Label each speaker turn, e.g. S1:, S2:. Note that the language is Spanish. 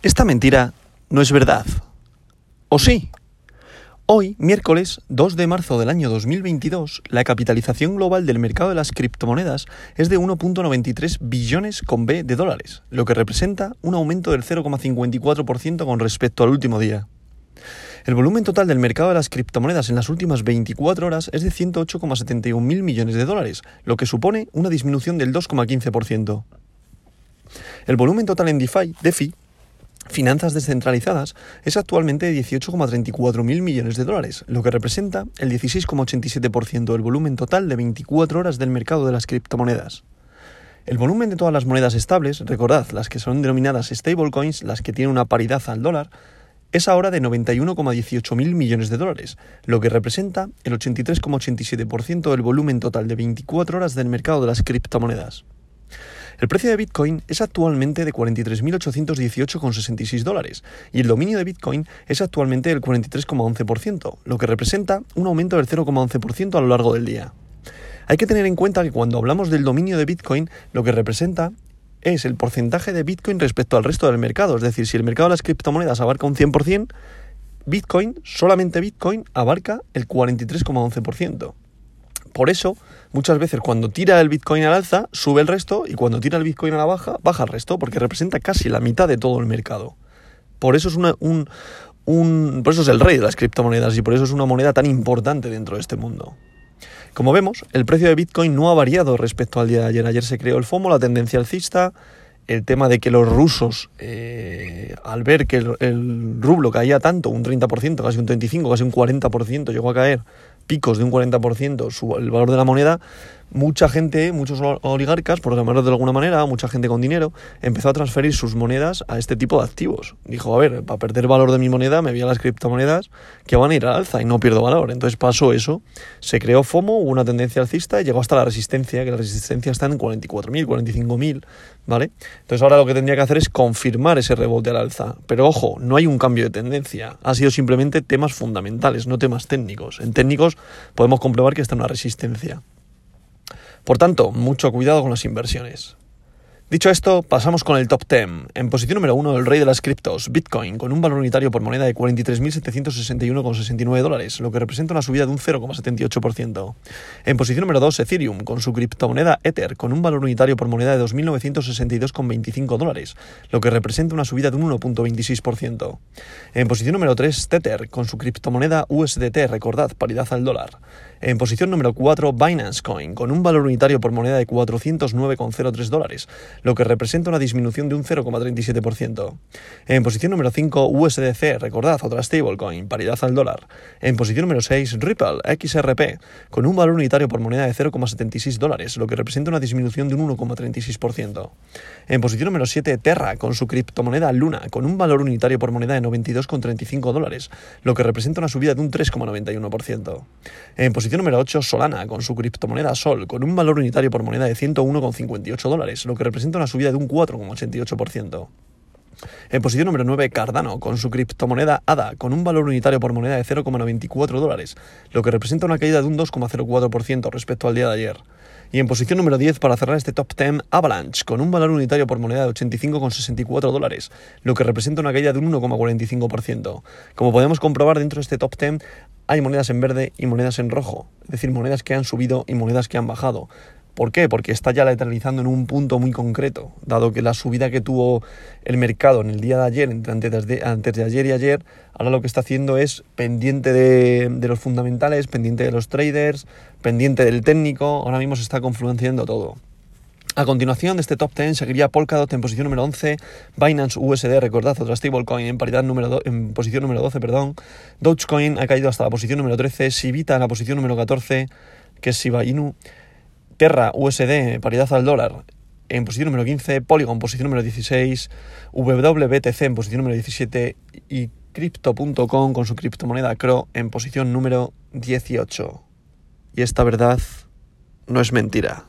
S1: Esta mentira no es verdad. ¿O sí? Hoy, miércoles 2 de marzo del año 2022, la capitalización global del mercado de las criptomonedas es de 1.93 billones con B de dólares, lo que representa un aumento del 0,54% con respecto al último día. El volumen total del mercado de las criptomonedas en las últimas 24 horas es de 108,71 mil millones de dólares, lo que supone una disminución del 2,15%. El volumen total en DeFi, DeFi finanzas descentralizadas es actualmente de 18,34 mil millones de dólares, lo que representa el 16,87% del volumen total de 24 horas del mercado de las criptomonedas. El volumen de todas las monedas estables, recordad, las que son denominadas stablecoins, las que tienen una paridad al dólar, es ahora de 91,18 mil millones de dólares, lo que representa el 83,87% del volumen total de 24 horas del mercado de las criptomonedas. El precio de Bitcoin es actualmente de 43.818,66 dólares y el dominio de Bitcoin es actualmente del 43,11%, lo que representa un aumento del 0,11% a lo largo del día. Hay que tener en cuenta que cuando hablamos del dominio de Bitcoin, lo que representa es el porcentaje de Bitcoin respecto al resto del mercado. Es decir, si el mercado de las criptomonedas abarca un 100%, Bitcoin, solamente Bitcoin, abarca el 43,11%. Por eso, muchas veces cuando tira el Bitcoin al alza, sube el resto y cuando tira el Bitcoin a la baja, baja el resto, porque representa casi la mitad de todo el mercado. Por eso es un, por eso es el rey de las criptomonedas y por eso es una moneda tan importante dentro de este mundo. Como vemos, el precio de Bitcoin no ha variado respecto al día de ayer. Ayer se creó el FOMO, la tendencia alcista, el tema de que los rusos, eh, al ver que el, el, rublo caía tanto, un 30%, casi un 35%, casi un 40%, llegó a caer picos de un 40% el valor de la moneda, mucha gente, muchos oligarcas, por llamarlo de alguna manera, mucha gente con dinero, empezó a transferir sus monedas a este tipo de activos. Dijo, a ver, para perder valor de mi moneda me voy a las criptomonedas que van a ir al alza y no pierdo valor. Entonces pasó eso, se creó FOMO, hubo una tendencia alcista y llegó hasta la resistencia, que la resistencia está en 44.000, 45.000, ¿vale? Entonces ahora lo que tendría que hacer es confirmar ese rebote al alza. Pero ojo, no hay un cambio de tendencia, ha sido simplemente temas fundamentales, no temas técnicos. En técnicos podemos comprobar que está en una resistencia. Por tanto, mucho cuidado con las inversiones. Dicho esto, pasamos con el top 10. En posición número 1, el rey de las criptos, Bitcoin, con un valor unitario por moneda de 43.761,69 dólares, lo que representa una subida de un 0,78%. En posición número 2, Ethereum, con su criptomoneda Ether, con un valor unitario por moneda de 2.962,25 dólares, lo que representa una subida de un 1,26%. En posición número 3, Tether, con su criptomoneda USDT, recordad, paridad al dólar. En posición número 4, Binance Coin, con un valor unitario por moneda de 409,03 dólares, lo que representa una disminución de un 0,37%. En posición número 5, USDC, recordad, otra stablecoin, paridad al dólar. En posición número 6, Ripple XRP, con un valor unitario por moneda de 0,76 dólares, lo que representa una disminución de un 1,36%. En posición número 7, Terra, con su criptomoneda Luna, con un valor unitario por moneda de 92,35 dólares, lo que representa una subida de un 3,91%. En posición número 8, Solana, con su criptomoneda Sol, con un valor unitario por moneda de 101,58 dólares, lo que representa una subida de un 4,88%. En posición número 9, Cardano, con su criptomoneda ADA, con un valor unitario por moneda de 0,94 dólares, lo que representa una caída de un 2,04% respecto al día de ayer. Y en posición número 10, para cerrar este top 10, Avalanche, con un valor unitario por moneda de 85,64 dólares, lo que representa una caída de un 1,45%. Como podemos comprobar dentro de este top 10, hay monedas en verde y monedas en rojo, es decir, monedas que han subido y monedas que han bajado. ¿Por qué? Porque está ya lateralizando en un punto muy concreto, dado que la subida que tuvo el mercado en el día de ayer, antes de, antes de ayer y ayer, ahora lo que está haciendo es pendiente de, los fundamentales, pendiente de los traders, pendiente del técnico, ahora mismo se está confluenciando todo. A continuación de este top 10 seguiría Polkadot en posición número 11, Binance USD, recordad, otra stablecoin en, paridad número en posición número 12, perdón, Dogecoin ha caído hasta la posición número 13, Sivita en la posición número 14, que es Shiba Inu, Terra USD, paridad al dólar, en posición número 15, Polygon posición número 16, WBTC en posición número 17 y Crypto.com con su criptomoneda CRO en posición número 18. Y esta verdad no es mentira.